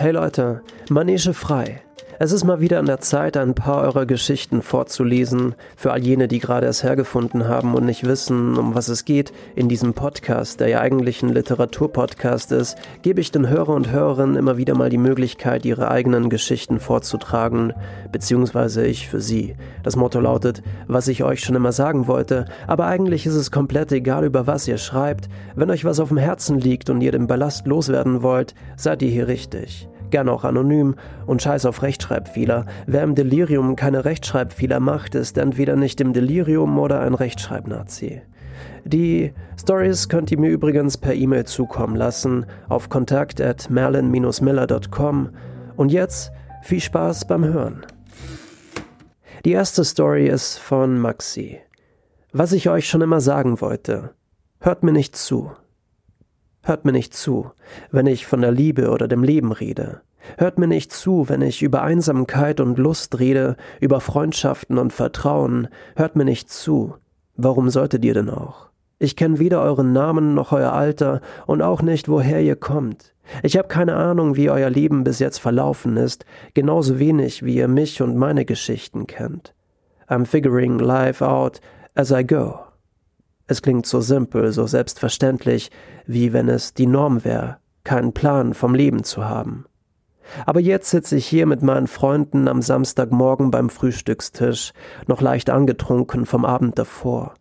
Hey Leute, Manege frei. Es ist mal wieder an der Zeit, ein paar eurer Geschichten vorzulesen. Für all jene, die gerade es hergefunden haben und nicht wissen, um was es geht, in diesem Podcast, der ja eigentlich ein Literaturpodcast ist, gebe ich den Hörer und Hörerinnen immer wieder mal die Möglichkeit, ihre eigenen Geschichten vorzutragen, beziehungsweise ich für sie. Das Motto lautet, was ich euch schon immer sagen wollte, aber eigentlich ist es komplett egal, über was ihr schreibt. Wenn euch was auf dem Herzen liegt und ihr den Ballast loswerden wollt, seid ihr hier richtig gern auch anonym und scheiß auf Rechtschreibfehler. Wer im Delirium keine Rechtschreibfehler macht, ist entweder nicht im Delirium oder ein Rechtschreibnazi. Die Stories könnt ihr mir übrigens per E-Mail zukommen lassen auf kontakt at merlin-miller.com. Und jetzt viel Spaß beim Hören. Die erste Story ist von Maxi. Was ich euch schon immer sagen wollte. Hört mir nicht zu. Hört mir nicht zu, wenn ich von der Liebe oder dem Leben rede. Hört mir nicht zu, wenn ich über Einsamkeit und Lust rede, über Freundschaften und Vertrauen. Hört mir nicht zu. Warum solltet ihr denn auch? Ich kenne weder euren Namen noch euer Alter und auch nicht, woher ihr kommt. Ich habe keine Ahnung, wie euer Leben bis jetzt verlaufen ist, genauso wenig wie ihr mich und meine Geschichten kennt. I'm figuring life out as I go. Es klingt so simpel, so selbstverständlich, wie wenn es die Norm wäre, keinen Plan vom Leben zu haben. Aber jetzt sitze ich hier mit meinen Freunden am Samstagmorgen beim Frühstückstisch, noch leicht angetrunken vom Abend davor.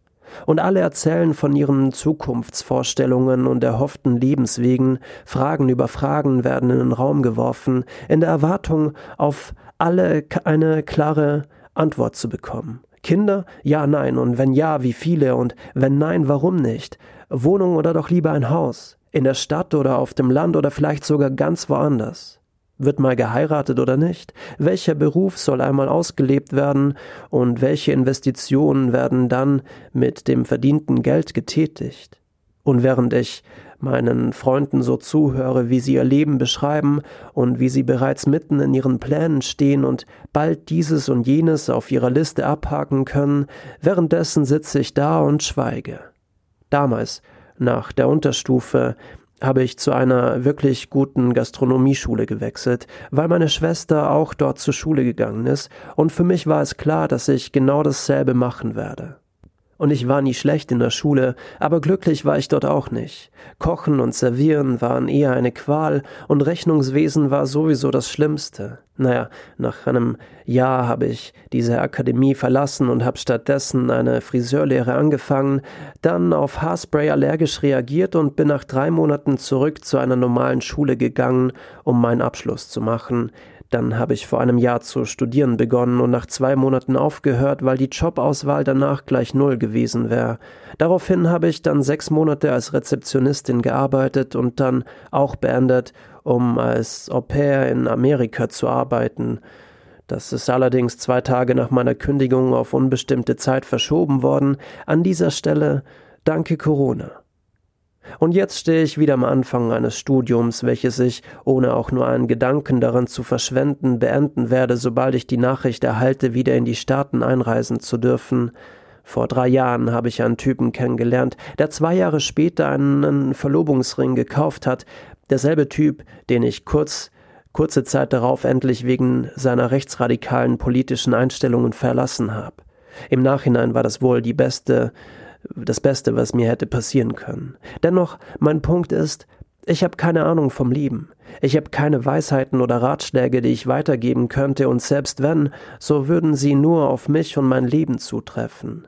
Und alle erzählen von ihren Zukunftsvorstellungen und erhofften Lebenswegen, Fragen über Fragen werden in den Raum geworfen, in der Erwartung, auf alle eine klare Antwort zu bekommen. Kinder? Ja, nein. Und wenn ja, wie viele? Und wenn nein, warum nicht? Wohnung oder doch lieber ein Haus? In der Stadt oder auf dem Land oder vielleicht sogar ganz woanders? Wird mal geheiratet oder nicht? Welcher Beruf soll einmal ausgelebt werden und welche Investitionen werden dann mit dem verdienten Geld getätigt? Und während ich meinen Freunden so zuhöre, wie sie ihr Leben beschreiben und wie sie bereits mitten in ihren Plänen stehen und bald dieses und jenes auf ihrer Liste abhaken können, währenddessen sitze ich da und schweige. Damals, nach der Unterstufe, habe ich zu einer wirklich guten Gastronomieschule gewechselt, weil meine Schwester auch dort zur Schule gegangen ist, und für mich war es klar, dass ich genau dasselbe machen werde. Und ich war nie schlecht in der Schule, aber glücklich war ich dort auch nicht. Kochen und Servieren waren eher eine Qual und Rechnungswesen war sowieso das Schlimmste. Naja, nach einem Jahr habe ich diese Akademie verlassen und habe stattdessen eine Friseurlehre angefangen, dann auf Haarspray allergisch reagiert und bin nach drei Monaten zurück zu einer normalen Schule gegangen, um meinen Abschluss zu machen. Dann habe ich vor einem Jahr zu studieren begonnen und nach zwei Monaten aufgehört, weil die Jobauswahl danach gleich null gewesen wäre. Daraufhin habe ich dann sechs Monate als Rezeptionistin gearbeitet und dann auch beendet, um als Au pair in Amerika zu arbeiten. Das ist allerdings zwei Tage nach meiner Kündigung auf unbestimmte Zeit verschoben worden. An dieser Stelle danke Corona. Und jetzt stehe ich wieder am Anfang eines Studiums, welches ich, ohne auch nur einen Gedanken daran zu verschwenden, beenden werde, sobald ich die Nachricht erhalte, wieder in die Staaten einreisen zu dürfen. Vor drei Jahren habe ich einen Typen kennengelernt, der zwei Jahre später einen Verlobungsring gekauft hat, derselbe Typ, den ich kurz kurze Zeit darauf endlich wegen seiner rechtsradikalen politischen Einstellungen verlassen habe. Im Nachhinein war das wohl die beste das Beste, was mir hätte passieren können. Dennoch, mein Punkt ist, ich habe keine Ahnung vom Leben. Ich habe keine Weisheiten oder Ratschläge, die ich weitergeben könnte, und selbst wenn, so würden sie nur auf mich und mein Leben zutreffen.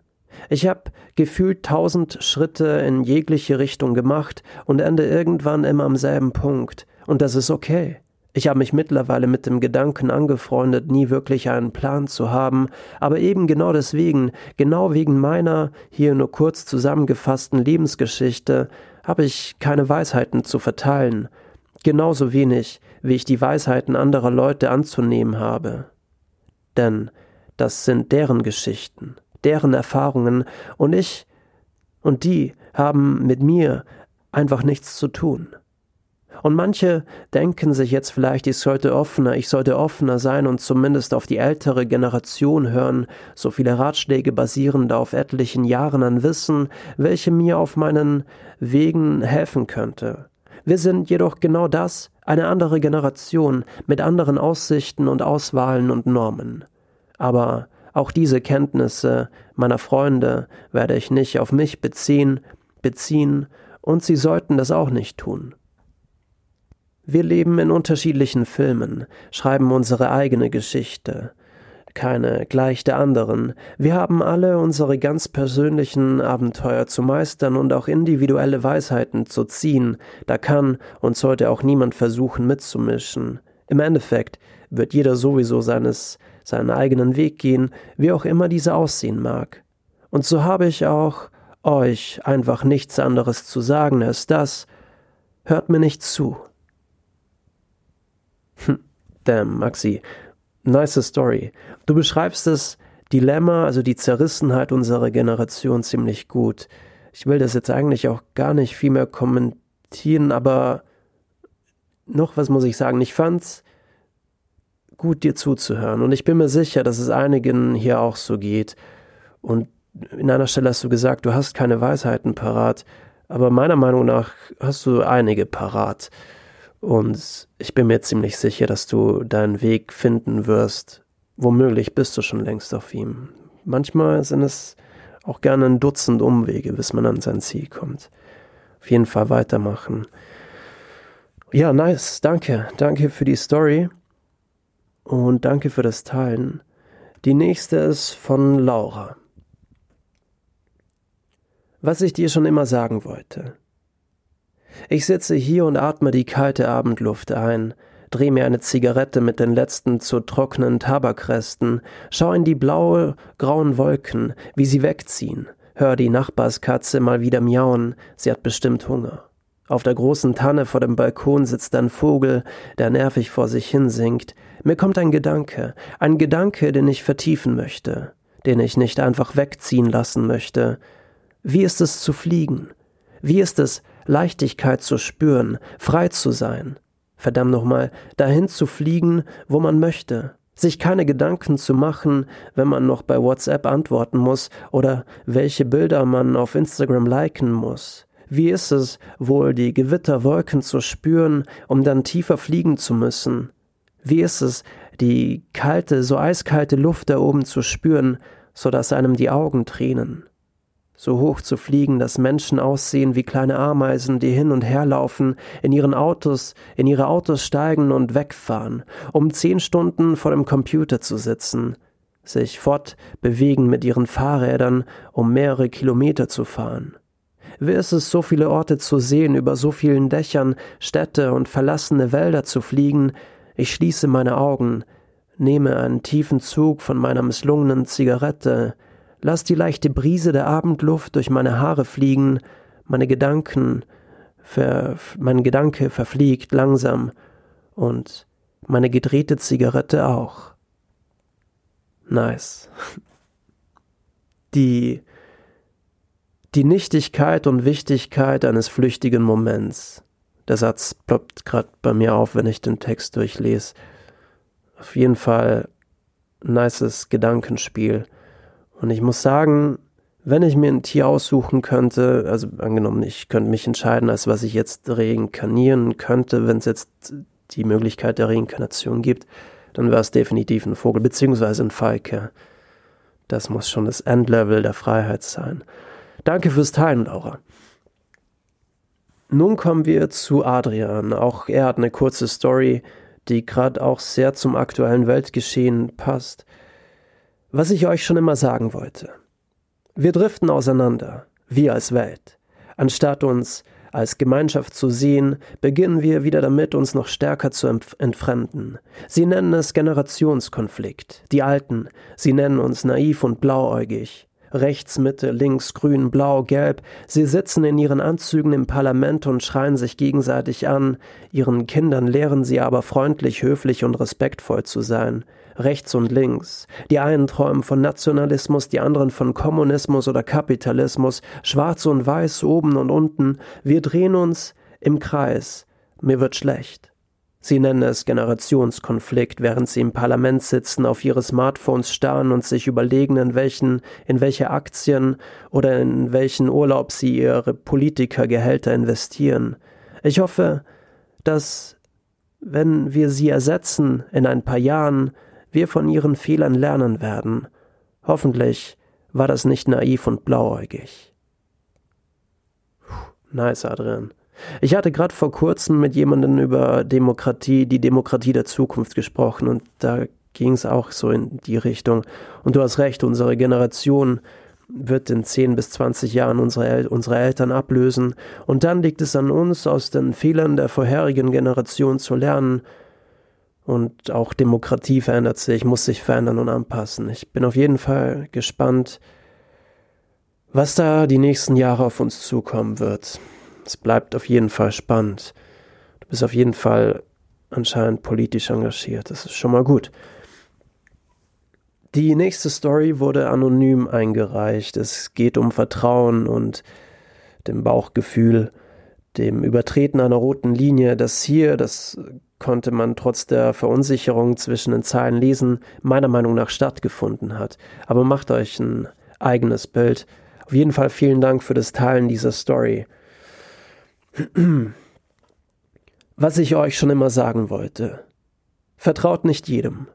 Ich habe gefühlt tausend Schritte in jegliche Richtung gemacht und ende irgendwann immer am selben Punkt, und das ist okay. Ich habe mich mittlerweile mit dem Gedanken angefreundet, nie wirklich einen Plan zu haben, aber eben genau deswegen, genau wegen meiner hier nur kurz zusammengefassten Lebensgeschichte, habe ich keine Weisheiten zu verteilen, genauso wenig, wie ich die Weisheiten anderer Leute anzunehmen habe. Denn das sind deren Geschichten, deren Erfahrungen, und ich und die haben mit mir einfach nichts zu tun. Und manche denken sich jetzt vielleicht, ich sollte offener, ich sollte offener sein und zumindest auf die ältere Generation hören, so viele Ratschläge basierend auf etlichen Jahren an Wissen, welche mir auf meinen Wegen helfen könnte. Wir sind jedoch genau das, Eine andere Generation mit anderen Aussichten und Auswahlen und Normen. Aber auch diese Kenntnisse meiner Freunde werde ich nicht auf mich beziehen, beziehen, und sie sollten das auch nicht tun. Wir leben in unterschiedlichen Filmen, schreiben unsere eigene Geschichte, keine gleich der anderen. Wir haben alle unsere ganz persönlichen Abenteuer zu meistern und auch individuelle Weisheiten zu ziehen, da kann und sollte auch niemand versuchen mitzumischen. Im Endeffekt wird jeder sowieso seines seinen eigenen Weg gehen, wie auch immer dieser aussehen mag. Und so habe ich auch euch einfach nichts anderes zu sagen als das, hört mir nicht zu. Damn, Maxi, nice Story. Du beschreibst das Dilemma, also die Zerrissenheit unserer Generation ziemlich gut. Ich will das jetzt eigentlich auch gar nicht viel mehr kommentieren, aber noch was muss ich sagen. Ich fand's gut, dir zuzuhören. Und ich bin mir sicher, dass es einigen hier auch so geht. Und in einer Stelle hast du gesagt, du hast keine Weisheiten parat. Aber meiner Meinung nach hast du einige parat. Und ich bin mir ziemlich sicher, dass du deinen Weg finden wirst. Womöglich bist du schon längst auf ihm. Manchmal sind es auch gerne ein Dutzend Umwege, bis man an sein Ziel kommt. Auf jeden Fall weitermachen. Ja, nice. Danke. Danke für die Story und danke für das Teilen. Die nächste ist von Laura. Was ich dir schon immer sagen wollte. Ich sitze hier und atme die kalte Abendluft ein, dreh mir eine Zigarette mit den letzten zu trockenen Tabakresten, schau in die blaue, grauen Wolken, wie sie wegziehen, hör die Nachbarskatze mal wieder miauen, sie hat bestimmt Hunger. Auf der großen Tanne vor dem Balkon sitzt ein Vogel, der nervig vor sich hinsingt. Mir kommt ein Gedanke, ein Gedanke, den ich vertiefen möchte, den ich nicht einfach wegziehen lassen möchte. Wie ist es zu fliegen? Wie ist es, Leichtigkeit zu spüren, frei zu sein? Verdammt nochmal, dahin zu fliegen, wo man möchte, sich keine Gedanken zu machen, wenn man noch bei WhatsApp antworten muss oder welche Bilder man auf Instagram liken muss. Wie ist es wohl, die Gewitterwolken zu spüren, um dann tiefer fliegen zu müssen? Wie ist es, die kalte, so eiskalte Luft da oben zu spüren, so dass einem die Augen tränen? So hoch zu fliegen, dass Menschen aussehen wie kleine Ameisen, die hin und her laufen, in ihren Autos, in ihre Autos steigen und wegfahren, um zehn Stunden vor dem Computer zu sitzen, sich fortbewegen mit ihren Fahrrädern, um mehrere Kilometer zu fahren. Wie ist es, so viele Orte zu sehen, über so vielen Dächern, Städte und verlassene Wälder zu fliegen? Ich schließe meine Augen, nehme einen tiefen Zug von meiner misslungenen Zigarette, lass die leichte Brise der Abendluft durch meine Haare fliegen, meine Gedanken, ver, mein Gedanke verfliegt langsam und meine gedrehte Zigarette auch. Nice. Die die Nichtigkeit und Wichtigkeit eines flüchtigen Moments. Der Satz ploppt gerade bei mir auf, wenn ich den Text durchlese. Auf jeden Fall nices Gedankenspiel. Und ich muss sagen, wenn ich mir ein Tier aussuchen könnte, also angenommen, ich könnte mich entscheiden, als was ich jetzt reinkarnieren könnte, wenn es jetzt die Möglichkeit der Reinkarnation gibt, dann wäre es definitiv ein Vogel, beziehungsweise ein Falke. Das muss schon das Endlevel der Freiheit sein. Danke fürs Teilen, Laura. Nun kommen wir zu Adrian. Auch er hat eine kurze Story, die gerade auch sehr zum aktuellen Weltgeschehen passt. Was ich euch schon immer sagen wollte. Wir driften auseinander, wir als Welt. Anstatt uns als Gemeinschaft zu sehen, beginnen wir wieder damit, uns noch stärker zu entfremden. Sie nennen es Generationskonflikt. Die Alten, sie nennen uns naiv und blauäugig rechts, Mitte, links, grün, blau, gelb. Sie sitzen in ihren Anzügen im Parlament und schreien sich gegenseitig an. Ihren Kindern lehren sie aber freundlich, höflich und respektvoll zu sein. Rechts und links. Die einen träumen von Nationalismus, die anderen von Kommunismus oder Kapitalismus. Schwarz und weiß, oben und unten. Wir drehen uns im Kreis. Mir wird schlecht. Sie nennen es Generationskonflikt, während sie im Parlament sitzen, auf ihre Smartphones starren und sich überlegen, in welchen, in welche Aktien oder in welchen Urlaub sie ihre Politikergehälter investieren. Ich hoffe, dass wenn wir sie ersetzen in ein paar Jahren, wir von ihren Fehlern lernen werden. Hoffentlich war das nicht naiv und blauäugig. Nice, Adrian. Ich hatte gerade vor kurzem mit jemandem über Demokratie, die Demokratie der Zukunft gesprochen und da ging es auch so in die Richtung. Und du hast recht, unsere Generation wird in 10 bis 20 Jahren unsere, El unsere Eltern ablösen und dann liegt es an uns, aus den Fehlern der vorherigen Generation zu lernen. Und auch Demokratie verändert sich, muss sich verändern und anpassen. Ich bin auf jeden Fall gespannt, was da die nächsten Jahre auf uns zukommen wird. Es bleibt auf jeden Fall spannend. Du bist auf jeden Fall anscheinend politisch engagiert. Das ist schon mal gut. Die nächste Story wurde anonym eingereicht. Es geht um Vertrauen und dem Bauchgefühl, dem Übertreten einer roten Linie, das hier, das konnte man trotz der Verunsicherung zwischen den Zeilen lesen, meiner Meinung nach stattgefunden hat. Aber macht euch ein eigenes Bild. Auf jeden Fall vielen Dank für das Teilen dieser Story. Was ich euch schon immer sagen wollte. Vertraut nicht jedem.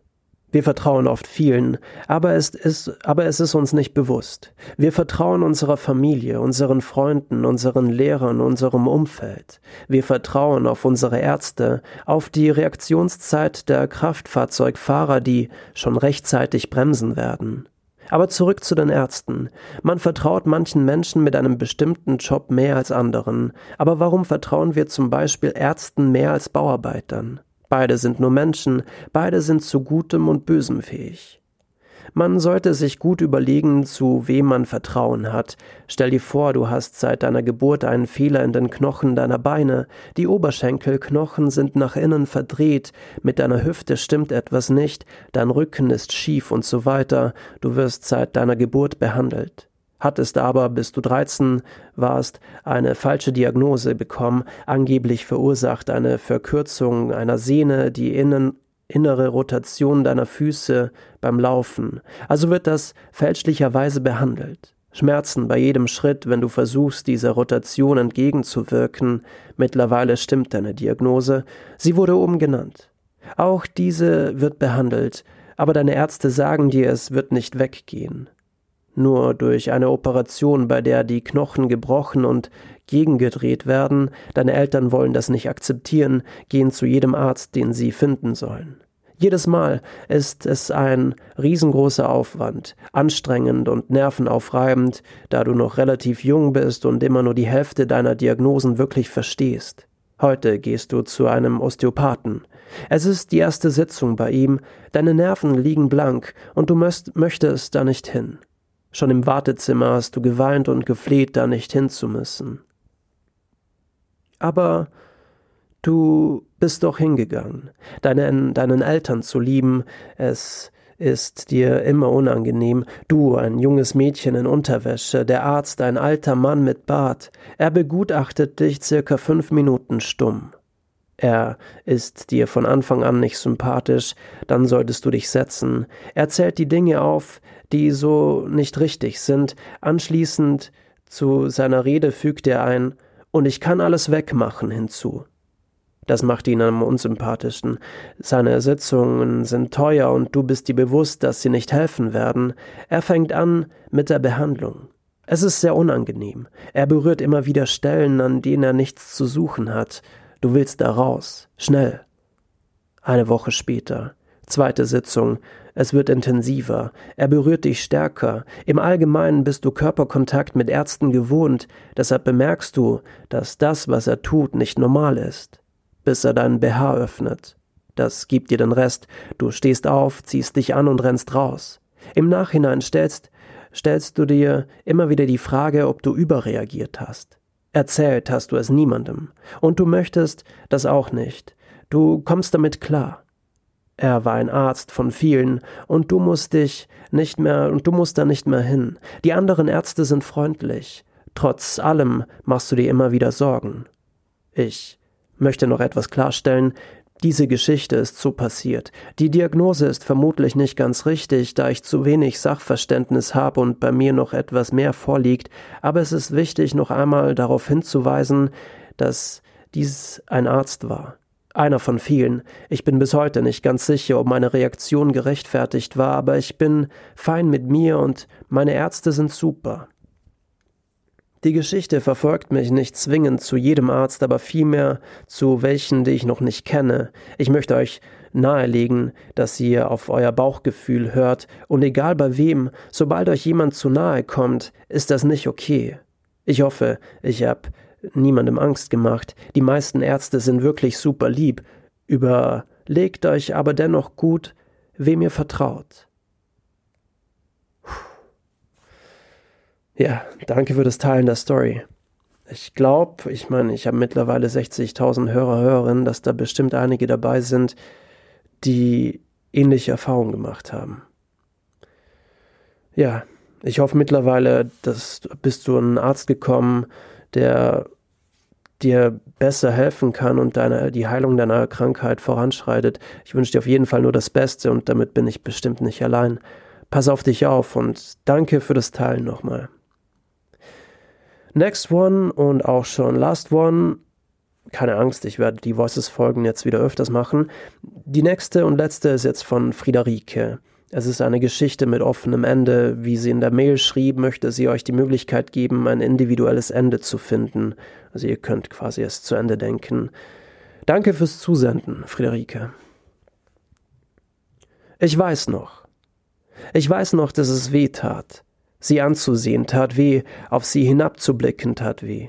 Wir vertrauen oft vielen, aber es, ist, aber es ist uns nicht bewusst. Wir vertrauen unserer Familie, unseren Freunden, unseren Lehrern, unserem Umfeld. Wir vertrauen auf unsere Ärzte, auf die Reaktionszeit der Kraftfahrzeugfahrer, die schon rechtzeitig bremsen werden. Aber zurück zu den Ärzten. Man vertraut manchen Menschen mit einem bestimmten Job mehr als anderen. Aber warum vertrauen wir zum Beispiel Ärzten mehr als Bauarbeitern? Beide sind nur Menschen, beide sind zu Gutem und Bösem fähig. Man sollte sich gut überlegen, zu wem man Vertrauen hat. Stell dir vor, du hast seit deiner Geburt einen Fehler in den Knochen deiner Beine, die Oberschenkelknochen sind nach innen verdreht, mit deiner Hüfte stimmt etwas nicht, dein Rücken ist schief und so weiter, du wirst seit deiner Geburt behandelt. Hattest aber, bis du 13 warst, eine falsche Diagnose bekommen, angeblich verursacht eine Verkürzung einer Sehne, die innen, innere Rotation deiner Füße beim Laufen. Also wird das fälschlicherweise behandelt. Schmerzen bei jedem Schritt, wenn du versuchst, dieser Rotation entgegenzuwirken. Mittlerweile stimmt deine Diagnose. Sie wurde oben genannt. Auch diese wird behandelt, aber deine Ärzte sagen dir, es wird nicht weggehen. Nur durch eine Operation, bei der die Knochen gebrochen und gegengedreht werden, deine Eltern wollen das nicht akzeptieren, gehen zu jedem Arzt, den sie finden sollen. Jedes Mal ist es ein riesengroßer Aufwand, anstrengend und nervenaufreibend, da du noch relativ jung bist und immer nur die Hälfte deiner Diagnosen wirklich verstehst. Heute gehst du zu einem Osteopathen. Es ist die erste Sitzung bei ihm, deine Nerven liegen blank und du möchtest da nicht hin. Schon im Wartezimmer hast du geweint und gefleht, da nicht hinzumüssen. Aber du bist doch hingegangen, deinen, deinen Eltern zu lieben, es ist dir immer unangenehm, du, ein junges Mädchen in Unterwäsche, der Arzt, ein alter Mann mit Bart, er begutachtet dich circa fünf Minuten stumm. Er ist dir von Anfang an nicht sympathisch, dann solltest du dich setzen. Er zählt die Dinge auf, die so nicht richtig sind. Anschließend zu seiner Rede fügt er ein und ich kann alles wegmachen hinzu. Das macht ihn am unsympathischsten. Seine Sitzungen sind teuer und du bist dir bewusst, dass sie nicht helfen werden. Er fängt an mit der Behandlung. Es ist sehr unangenehm. Er berührt immer wieder Stellen, an denen er nichts zu suchen hat. Du willst da raus. Schnell. Eine Woche später. Zweite Sitzung. Es wird intensiver. Er berührt dich stärker. Im Allgemeinen bist du Körperkontakt mit Ärzten gewohnt. Deshalb bemerkst du, dass das, was er tut, nicht normal ist. Bis er deinen BH öffnet. Das gibt dir den Rest. Du stehst auf, ziehst dich an und rennst raus. Im Nachhinein stellst, stellst du dir immer wieder die Frage, ob du überreagiert hast. Erzählt hast du es niemandem. Und du möchtest das auch nicht. Du kommst damit klar. Er war ein Arzt von vielen, und du musst dich nicht mehr, und du musst da nicht mehr hin. Die anderen Ärzte sind freundlich. Trotz allem machst du dir immer wieder Sorgen. Ich möchte noch etwas klarstellen. Diese Geschichte ist so passiert. Die Diagnose ist vermutlich nicht ganz richtig, da ich zu wenig Sachverständnis habe und bei mir noch etwas mehr vorliegt, aber es ist wichtig, noch einmal darauf hinzuweisen, dass dies ein Arzt war. Einer von vielen. Ich bin bis heute nicht ganz sicher, ob meine Reaktion gerechtfertigt war, aber ich bin fein mit mir und meine Ärzte sind super. Die Geschichte verfolgt mich nicht zwingend zu jedem Arzt, aber vielmehr zu welchen, die ich noch nicht kenne. Ich möchte euch nahelegen, dass ihr auf euer Bauchgefühl hört, und egal bei wem, sobald euch jemand zu nahe kommt, ist das nicht okay. Ich hoffe, ich habe niemandem Angst gemacht. Die meisten Ärzte sind wirklich super lieb. Überlegt euch aber dennoch gut, wem ihr vertraut. Ja, danke für das Teilen der Story. Ich glaube, ich meine, ich habe mittlerweile 60.000 Hörer, Hörerinnen, dass da bestimmt einige dabei sind, die ähnliche Erfahrungen gemacht haben. Ja, ich hoffe mittlerweile, dass bist du ein Arzt gekommen, der dir besser helfen kann und deine, die Heilung deiner Krankheit voranschreitet. Ich wünsche dir auf jeden Fall nur das Beste und damit bin ich bestimmt nicht allein. Pass auf dich auf und danke für das Teilen nochmal. Next One und auch schon Last One. Keine Angst, ich werde die Voices-Folgen jetzt wieder öfters machen. Die nächste und letzte ist jetzt von Friederike. Es ist eine Geschichte mit offenem Ende. Wie sie in der Mail schrieb, möchte sie euch die Möglichkeit geben, ein individuelles Ende zu finden. Also ihr könnt quasi es zu Ende denken. Danke fürs Zusenden, Friederike. Ich weiß noch. Ich weiß noch, dass es weh tat. Sie anzusehen tat weh, auf sie hinabzublicken tat weh.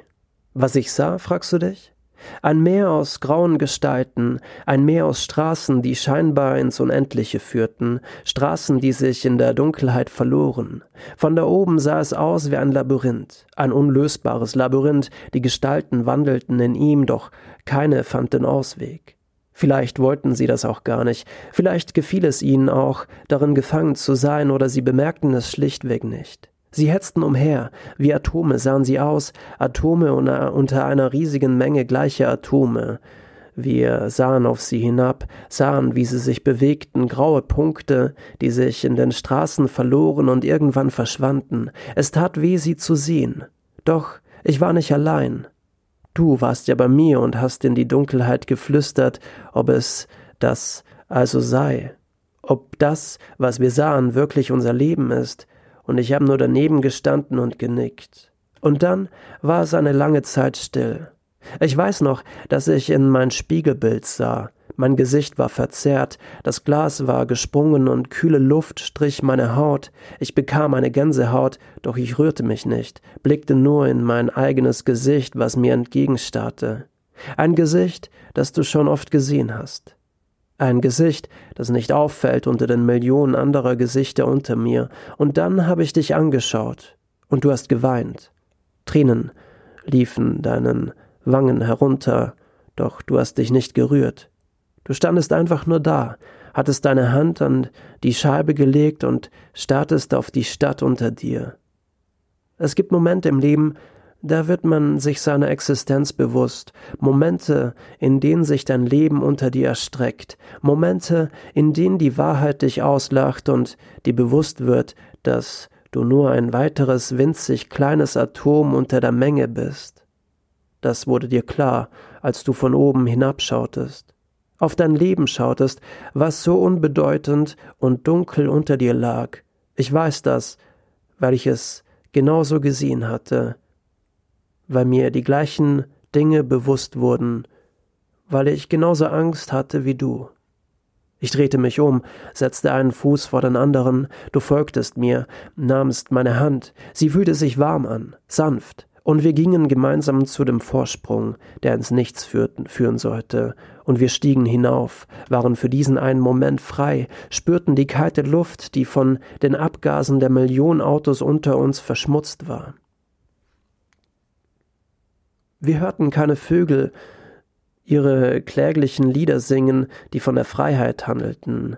Was ich sah, fragst du dich? Ein Meer aus grauen Gestalten, ein Meer aus Straßen, die scheinbar ins Unendliche führten, Straßen, die sich in der Dunkelheit verloren. Von da oben sah es aus wie ein Labyrinth, ein unlösbares Labyrinth, die Gestalten wandelten in ihm, doch keine fand den Ausweg. Vielleicht wollten sie das auch gar nicht, vielleicht gefiel es ihnen auch, darin gefangen zu sein, oder sie bemerkten es schlichtweg nicht. Sie hetzten umher, wie Atome sahen sie aus, Atome unter einer riesigen Menge gleicher Atome. Wir sahen auf sie hinab, sahen, wie sie sich bewegten, graue Punkte, die sich in den Straßen verloren und irgendwann verschwanden. Es tat weh, sie zu sehen. Doch ich war nicht allein. Du warst ja bei mir und hast in die Dunkelheit geflüstert, ob es das also sei, ob das, was wir sahen, wirklich unser Leben ist, und ich habe nur daneben gestanden und genickt. Und dann war es eine lange Zeit still. Ich weiß noch, dass ich in mein Spiegelbild sah, mein Gesicht war verzerrt, das Glas war gesprungen und kühle Luft strich meine Haut. Ich bekam eine Gänsehaut, doch ich rührte mich nicht, blickte nur in mein eigenes Gesicht, was mir entgegenstarrte. Ein Gesicht, das du schon oft gesehen hast. Ein Gesicht, das nicht auffällt unter den Millionen anderer Gesichter unter mir. Und dann habe ich dich angeschaut, und du hast geweint. Tränen liefen deinen Wangen herunter, doch du hast dich nicht gerührt. Du standest einfach nur da, hattest deine Hand an die Scheibe gelegt und starrtest auf die Stadt unter dir. Es gibt Momente im Leben, da wird man sich seiner Existenz bewusst, Momente, in denen sich dein Leben unter dir erstreckt, Momente, in denen die Wahrheit dich auslacht und dir bewusst wird, dass du nur ein weiteres winzig kleines Atom unter der Menge bist. Das wurde dir klar, als du von oben hinabschautest auf dein Leben schautest, was so unbedeutend und dunkel unter dir lag. Ich weiß das, weil ich es genauso gesehen hatte, weil mir die gleichen Dinge bewusst wurden, weil ich genauso Angst hatte wie du. Ich drehte mich um, setzte einen Fuß vor den anderen, du folgtest mir, nahmst meine Hand, sie fühlte sich warm an, sanft, und wir gingen gemeinsam zu dem Vorsprung, der ins Nichts führten, führen sollte, und wir stiegen hinauf, waren für diesen einen Moment frei, spürten die kalte Luft, die von den Abgasen der Millionen Autos unter uns verschmutzt war. Wir hörten keine Vögel ihre kläglichen Lieder singen, die von der Freiheit handelten,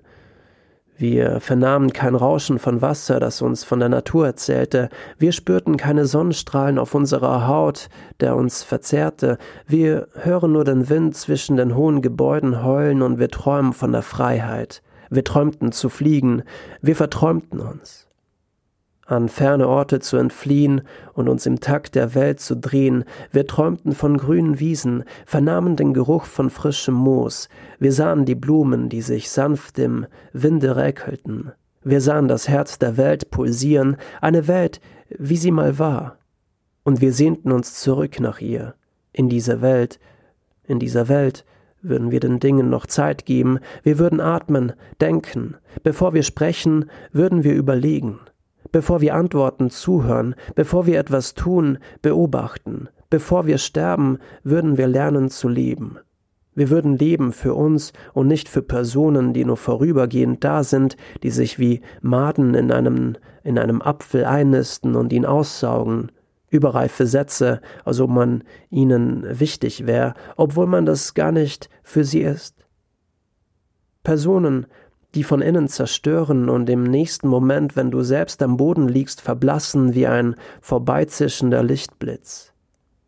wir vernahmen kein Rauschen von Wasser, das uns von der Natur erzählte. Wir spürten keine Sonnenstrahlen auf unserer Haut, der uns verzehrte. Wir hören nur den Wind zwischen den hohen Gebäuden heulen und wir träumen von der Freiheit. Wir träumten zu fliegen. Wir verträumten uns. An ferne Orte zu entfliehen und uns im Takt der Welt zu drehen. Wir träumten von grünen Wiesen, vernahmen den Geruch von frischem Moos. Wir sahen die Blumen, die sich sanft im Winde räkelten. Wir sahen das Herz der Welt pulsieren, eine Welt, wie sie mal war. Und wir sehnten uns zurück nach ihr, in diese Welt, in dieser Welt, würden wir den Dingen noch Zeit geben, wir würden atmen, denken, bevor wir sprechen, würden wir überlegen. Bevor wir antworten, zuhören, bevor wir etwas tun, beobachten, bevor wir sterben, würden wir lernen zu leben. Wir würden leben für uns und nicht für Personen, die nur vorübergehend da sind, die sich wie Maden in einem, in einem Apfel einnisten und ihn aussaugen. Überreife Sätze, als ob man ihnen wichtig wäre, obwohl man das gar nicht für sie ist. Personen, die von innen zerstören und im nächsten Moment, wenn du selbst am Boden liegst, verblassen wie ein vorbeizischender Lichtblitz.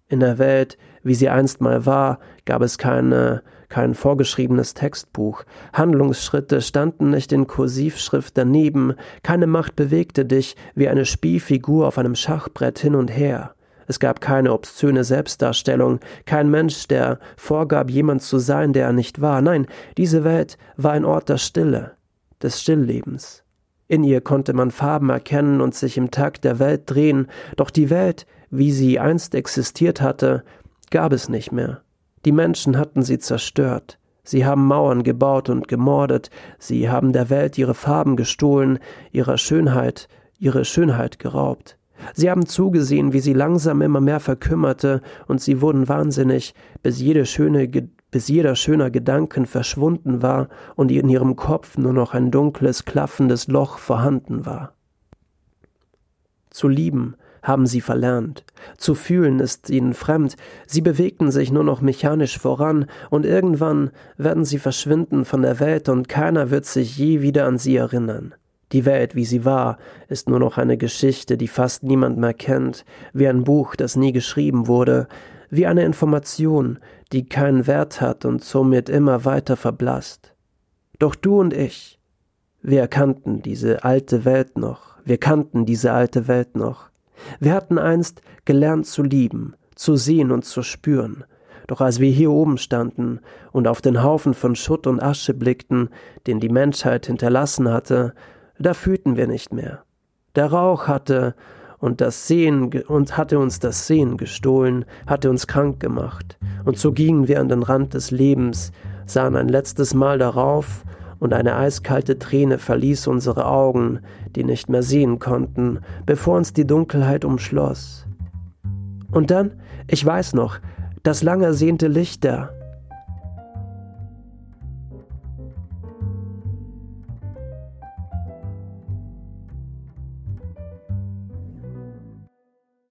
In der Welt, wie sie einst mal war, gab es keine, kein vorgeschriebenes Textbuch, Handlungsschritte standen nicht in Kursivschrift daneben, keine Macht bewegte dich wie eine Spielfigur auf einem Schachbrett hin und her. Es gab keine obszöne Selbstdarstellung, kein Mensch, der vorgab, jemand zu sein, der er nicht war. Nein, diese Welt war ein Ort der Stille, des Stilllebens. In ihr konnte man Farben erkennen und sich im Takt der Welt drehen, doch die Welt, wie sie einst existiert hatte, gab es nicht mehr. Die Menschen hatten sie zerstört. Sie haben Mauern gebaut und gemordet, sie haben der Welt ihre Farben gestohlen, ihrer Schönheit, ihre Schönheit geraubt. Sie haben zugesehen, wie sie langsam immer mehr verkümmerte, und sie wurden wahnsinnig, bis, jede schöne, bis jeder schöner Gedanken verschwunden war und in ihrem Kopf nur noch ein dunkles, klaffendes Loch vorhanden war. Zu lieben haben sie verlernt, zu fühlen ist ihnen fremd, sie bewegten sich nur noch mechanisch voran, und irgendwann werden sie verschwinden von der Welt und keiner wird sich je wieder an sie erinnern. Die Welt, wie sie war, ist nur noch eine Geschichte, die fast niemand mehr kennt, wie ein Buch, das nie geschrieben wurde, wie eine Information, die keinen Wert hat und somit immer weiter verblasst. Doch du und ich, wir kannten diese alte Welt noch, wir kannten diese alte Welt noch. Wir hatten einst gelernt zu lieben, zu sehen und zu spüren, doch als wir hier oben standen und auf den Haufen von Schutt und Asche blickten, den die Menschheit hinterlassen hatte, da fühlten wir nicht mehr. Der Rauch hatte und das Sehen und hatte uns das Sehen gestohlen, hatte uns krank gemacht. Und so gingen wir an den Rand des Lebens, sahen ein letztes Mal darauf, und eine eiskalte Träne verließ unsere Augen, die nicht mehr sehen konnten, bevor uns die Dunkelheit umschloss. Und dann, ich weiß noch, das lang ersehnte Licht der